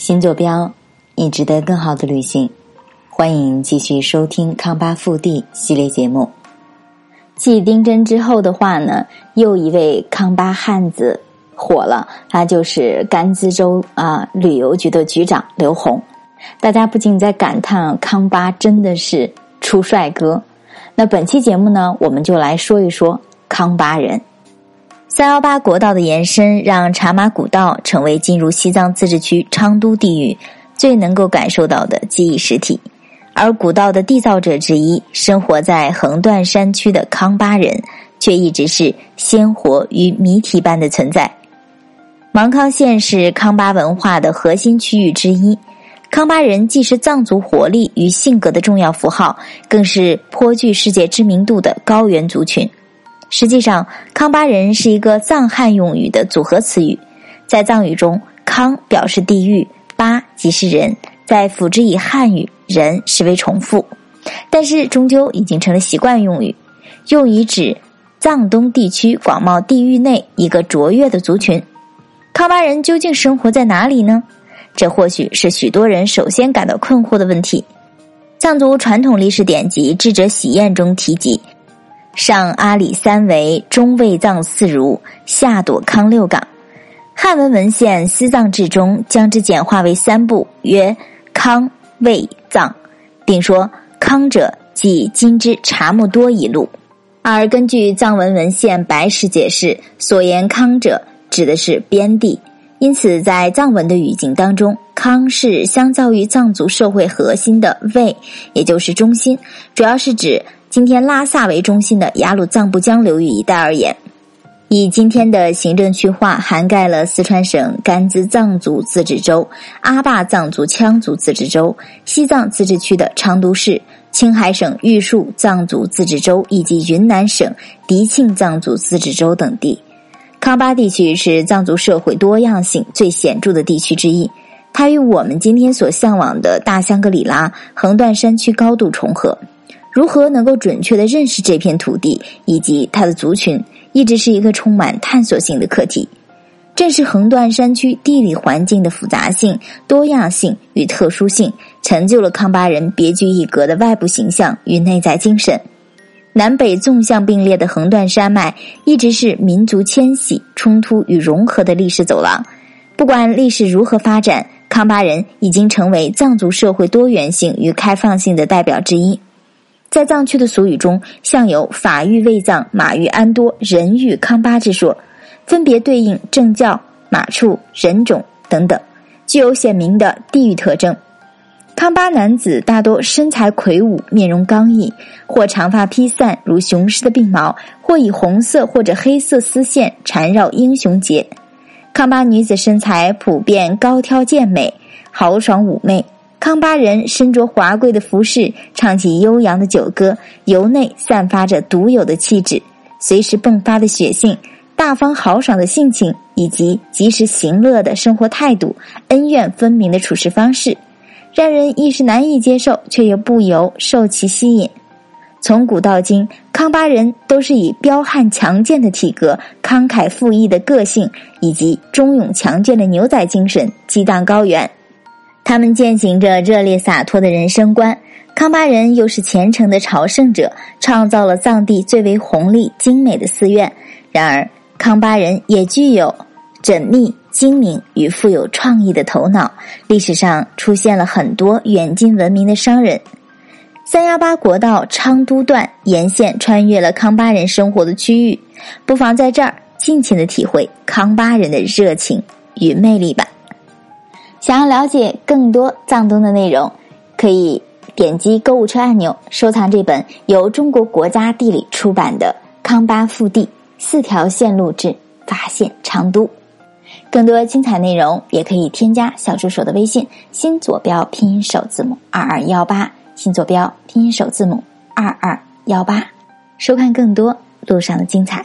新坐标，你值得更好的旅行。欢迎继续收听康巴腹地系列节目。继丁真之后的话呢，又一位康巴汉子火了，他就是甘孜州啊旅游局的局长刘洪。大家不禁在感叹，康巴真的是出帅哥。那本期节目呢，我们就来说一说康巴人。三幺八国道的延伸，让茶马古道成为进入西藏自治区昌都地域最能够感受到的记忆实体。而古道的缔造者之一，生活在横断山区的康巴人，却一直是鲜活与谜题般的存在。芒康县是康巴文化的核心区域之一，康巴人既是藏族活力与性格的重要符号，更是颇具世界知名度的高原族群。实际上，康巴人是一个藏汉用语的组合词语。在藏语中，“康”表示地域，“巴”即是人，再辅之以汉语“人”实为重复，但是终究已经成了习惯用语，用以指藏东地区广袤地域内一个卓越的族群。康巴人究竟生活在哪里呢？这或许是许多人首先感到困惑的问题。藏族传统历史典籍《智者喜宴》中提及。上阿里三围，中卫藏四如，下朵康六岗。汉文文献《西藏志》中将之简化为三部，曰康、卫、藏，并说康者即今之察木多一路。而根据藏文文献《白石》解释，所言康者指的是边地。因此，在藏文的语境当中，康是相较于藏族社会核心的卫，也就是中心，主要是指。今天拉萨为中心的雅鲁藏布江流域一带而言，以今天的行政区划涵盖了四川省甘孜藏族自治州、阿坝藏族羌族自治州、西藏自治区的昌都市、青海省玉树藏族自治州以及云南省迪庆藏族自治州等地。康巴地区是藏族社会多样性最显著的地区之一，它与我们今天所向往的大香格里拉横断山区高度重合。如何能够准确的认识这片土地以及它的族群，一直是一个充满探索性的课题。正是横断山区地理环境的复杂性、多样性与特殊性，成就了康巴人别具一格的外部形象与内在精神。南北纵向并列的横断山脉，一直是民族迁徙、冲突与融合的历史走廊。不管历史如何发展，康巴人已经成为藏族社会多元性与开放性的代表之一。在藏区的俗语中，像有“法域卫藏”“马域安多”“人域康巴”之说，分别对应政教、马处、人种等等，具有鲜明的地域特征。康巴男子大多身材魁梧，面容刚毅，或长发披散如雄狮的鬓毛，或以红色或者黑色丝线缠绕英雄结。康巴女子身材普遍高挑健美，豪爽妩媚。康巴人身着华贵的服饰，唱起悠扬的酒歌，由内散发着独有的气质，随时迸发的血性，大方豪爽的性情，以及及时行乐的生活态度，恩怨分明的处事方式，让人一时难以接受，却又不由受其吸引。从古到今，康巴人都是以彪悍强健的体格、慷慨赴义的个性，以及忠勇强健的牛仔精神，激荡高原。他们践行着热烈洒脱的人生观，康巴人又是虔诚的朝圣者，创造了藏地最为宏丽精美的寺院。然而，康巴人也具有缜密、精明与富有创意的头脑。历史上出现了很多远近闻名的商人。三幺八国道昌都段沿线穿越了康巴人生活的区域，不妨在这儿尽情的体会康巴人的热情与魅力吧。想要了解更多藏东的内容，可以点击购物车按钮，收藏这本由中国国家地理出版的《康巴腹地四条线路之发现昌都》。更多精彩内容，也可以添加小助手的微信“新坐标拼音首字母二二幺八”，新坐标拼音首字母二二幺八，收看更多路上的精彩。